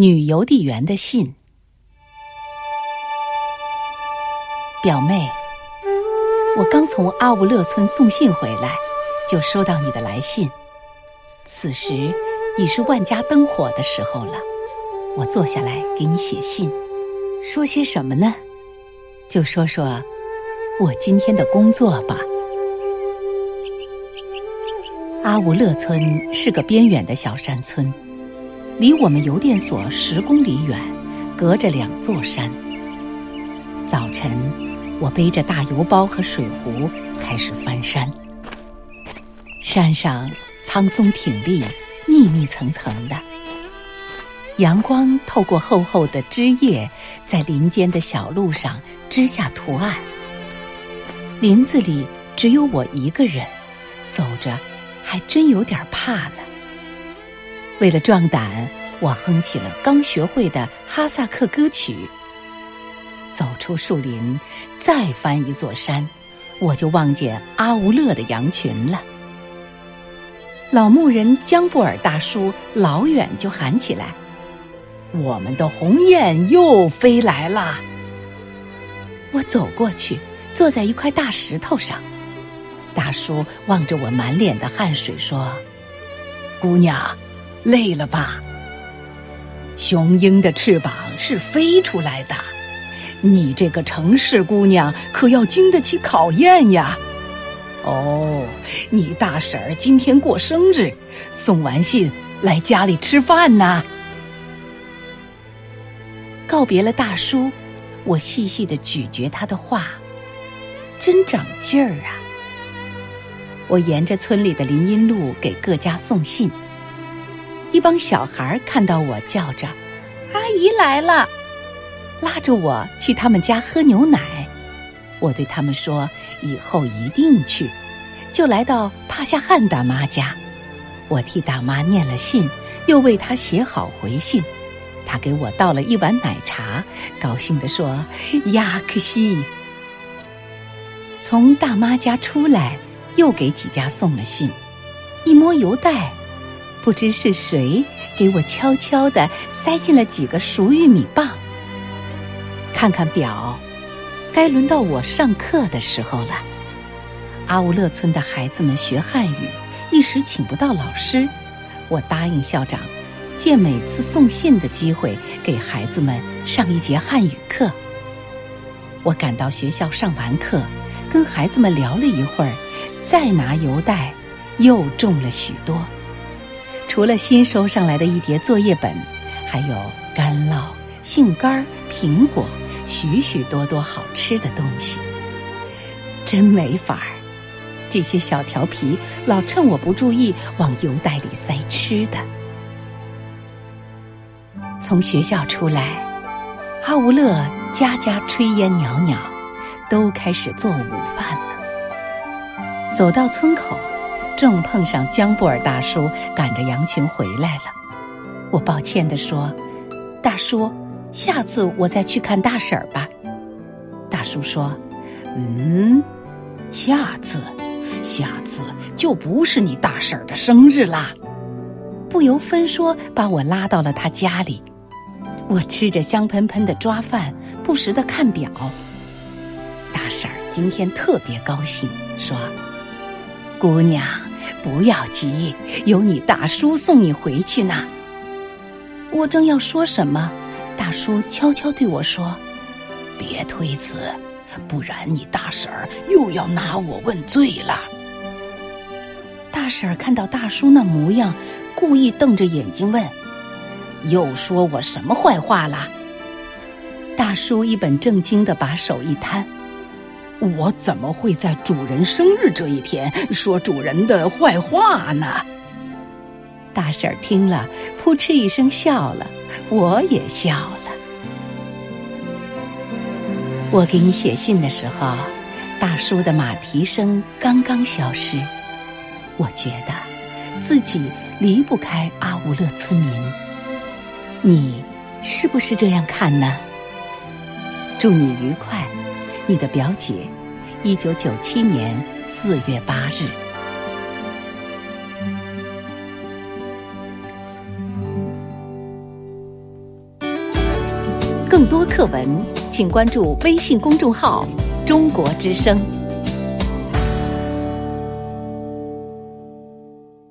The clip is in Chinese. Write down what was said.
女邮递员的信，表妹，我刚从阿吾勒村送信回来，就收到你的来信。此时已是万家灯火的时候了，我坐下来给你写信，说些什么呢？就说说我今天的工作吧。阿吾勒村是个边远的小山村。离我们邮电所十公里远，隔着两座山。早晨，我背着大邮包和水壶开始翻山。山上苍松挺立，密密层层的，阳光透过厚厚的枝叶，在林间的小路上织下图案。林子里只有我一个人，走着还真有点怕呢。为了壮胆，我哼起了刚学会的哈萨克歌曲。走出树林，再翻一座山，我就望见阿吾勒的羊群了。老牧人江布尔大叔老远就喊起来：“我们的鸿雁又飞来了！”我走过去，坐在一块大石头上。大叔望着我满脸的汗水说：“姑娘。”累了吧？雄鹰的翅膀是飞出来的，你这个城市姑娘可要经得起考验呀！哦，你大婶儿今天过生日，送完信来家里吃饭呢。告别了大叔，我细细的咀嚼他的话，真长劲儿啊！我沿着村里的林荫路给各家送信。一帮小孩看到我，叫着：“阿姨来了！”拉着我去他们家喝牛奶。我对他们说：“以后一定去。”就来到帕夏汉大妈家，我替大妈念了信，又为她写好回信。她给我倒了一碗奶茶，高兴地说：“亚克西！”从大妈家出来，又给几家送了信，一摸邮袋。不知是谁给我悄悄地塞进了几个熟玉米棒。看看表，该轮到我上课的时候了。阿乌勒村的孩子们学汉语，一时请不到老师。我答应校长，借每次送信的机会给孩子们上一节汉语课。我赶到学校上完课，跟孩子们聊了一会儿，再拿邮袋，又重了许多。除了新收上来的一叠作业本，还有干酪、杏干、苹果，许许多多好吃的东西。真没法儿，这些小调皮老趁我不注意往邮袋里塞吃的。从学校出来，阿吾勒家家炊烟袅袅，都开始做午饭了。走到村口。正碰上江布尔大叔赶着羊群回来了，我抱歉地说：“大叔，下次我再去看大婶儿吧。”大叔说：“嗯，下次，下次就不是你大婶儿的生日啦。”不由分说把我拉到了他家里，我吃着香喷喷的抓饭，不时的看表。大婶儿今天特别高兴，说：“姑娘。”不要急，有你大叔送你回去呢。我正要说什么，大叔悄悄对我说：“别推辞，不然你大婶儿又要拿我问罪了。”大婶儿看到大叔那模样，故意瞪着眼睛问：“又说我什么坏话了？”大叔一本正经的把手一摊。我怎么会在主人生日这一天说主人的坏话呢？大婶儿听了，扑哧一声笑了，我也笑了。我给你写信的时候，大叔的马蹄声刚刚消失，我觉得自己离不开阿乌勒村民。你是不是这样看呢？祝你愉快。你的表姐，一九九七年四月八日。更多课文，请关注微信公众号“中国之声”。